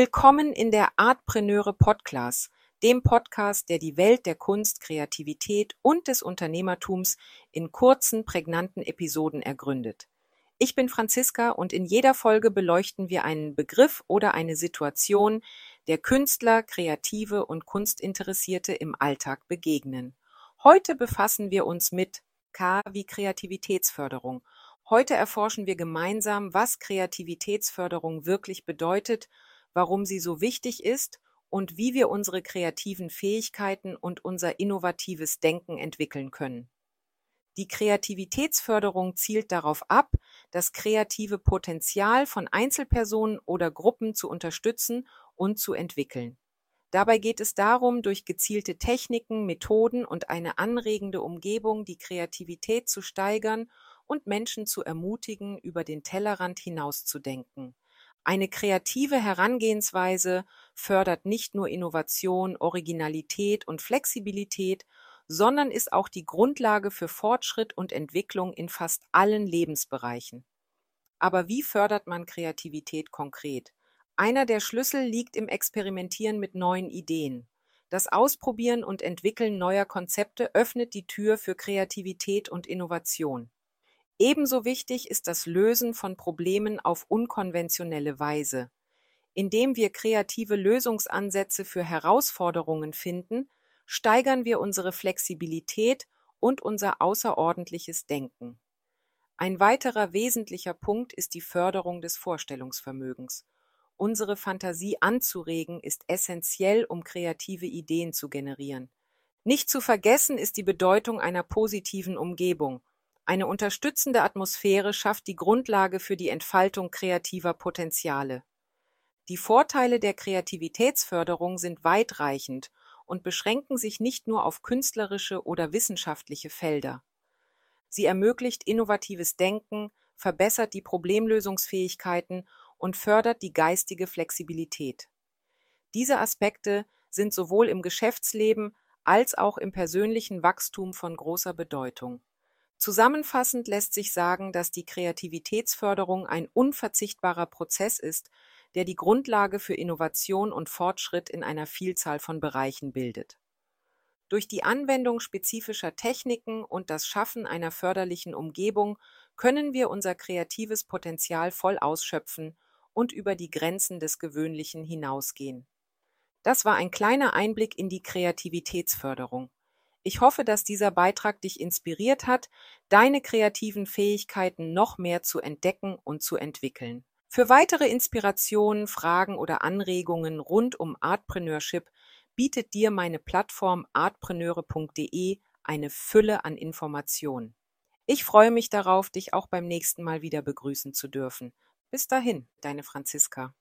Willkommen in der Artpreneure Podcast, dem Podcast, der die Welt der Kunst, Kreativität und des Unternehmertums in kurzen, prägnanten Episoden ergründet. Ich bin Franziska und in jeder Folge beleuchten wir einen Begriff oder eine Situation, der Künstler, Kreative und Kunstinteressierte im Alltag begegnen. Heute befassen wir uns mit K wie Kreativitätsförderung. Heute erforschen wir gemeinsam, was Kreativitätsförderung wirklich bedeutet warum sie so wichtig ist und wie wir unsere kreativen Fähigkeiten und unser innovatives Denken entwickeln können. Die Kreativitätsförderung zielt darauf ab, das kreative Potenzial von Einzelpersonen oder Gruppen zu unterstützen und zu entwickeln. Dabei geht es darum, durch gezielte Techniken, Methoden und eine anregende Umgebung die Kreativität zu steigern und Menschen zu ermutigen, über den Tellerrand hinauszudenken. Eine kreative Herangehensweise fördert nicht nur Innovation, Originalität und Flexibilität, sondern ist auch die Grundlage für Fortschritt und Entwicklung in fast allen Lebensbereichen. Aber wie fördert man Kreativität konkret? Einer der Schlüssel liegt im Experimentieren mit neuen Ideen. Das Ausprobieren und Entwickeln neuer Konzepte öffnet die Tür für Kreativität und Innovation. Ebenso wichtig ist das Lösen von Problemen auf unkonventionelle Weise. Indem wir kreative Lösungsansätze für Herausforderungen finden, steigern wir unsere Flexibilität und unser außerordentliches Denken. Ein weiterer wesentlicher Punkt ist die Förderung des Vorstellungsvermögens. Unsere Fantasie anzuregen ist essentiell, um kreative Ideen zu generieren. Nicht zu vergessen ist die Bedeutung einer positiven Umgebung. Eine unterstützende Atmosphäre schafft die Grundlage für die Entfaltung kreativer Potenziale. Die Vorteile der Kreativitätsförderung sind weitreichend und beschränken sich nicht nur auf künstlerische oder wissenschaftliche Felder. Sie ermöglicht innovatives Denken, verbessert die Problemlösungsfähigkeiten und fördert die geistige Flexibilität. Diese Aspekte sind sowohl im Geschäftsleben als auch im persönlichen Wachstum von großer Bedeutung. Zusammenfassend lässt sich sagen, dass die Kreativitätsförderung ein unverzichtbarer Prozess ist, der die Grundlage für Innovation und Fortschritt in einer Vielzahl von Bereichen bildet. Durch die Anwendung spezifischer Techniken und das Schaffen einer förderlichen Umgebung können wir unser kreatives Potenzial voll ausschöpfen und über die Grenzen des Gewöhnlichen hinausgehen. Das war ein kleiner Einblick in die Kreativitätsförderung. Ich hoffe, dass dieser Beitrag dich inspiriert hat, deine kreativen Fähigkeiten noch mehr zu entdecken und zu entwickeln. Für weitere Inspirationen, Fragen oder Anregungen rund um Artpreneurship bietet dir meine Plattform artpreneure.de eine Fülle an Informationen. Ich freue mich darauf, dich auch beim nächsten Mal wieder begrüßen zu dürfen. Bis dahin, deine Franziska.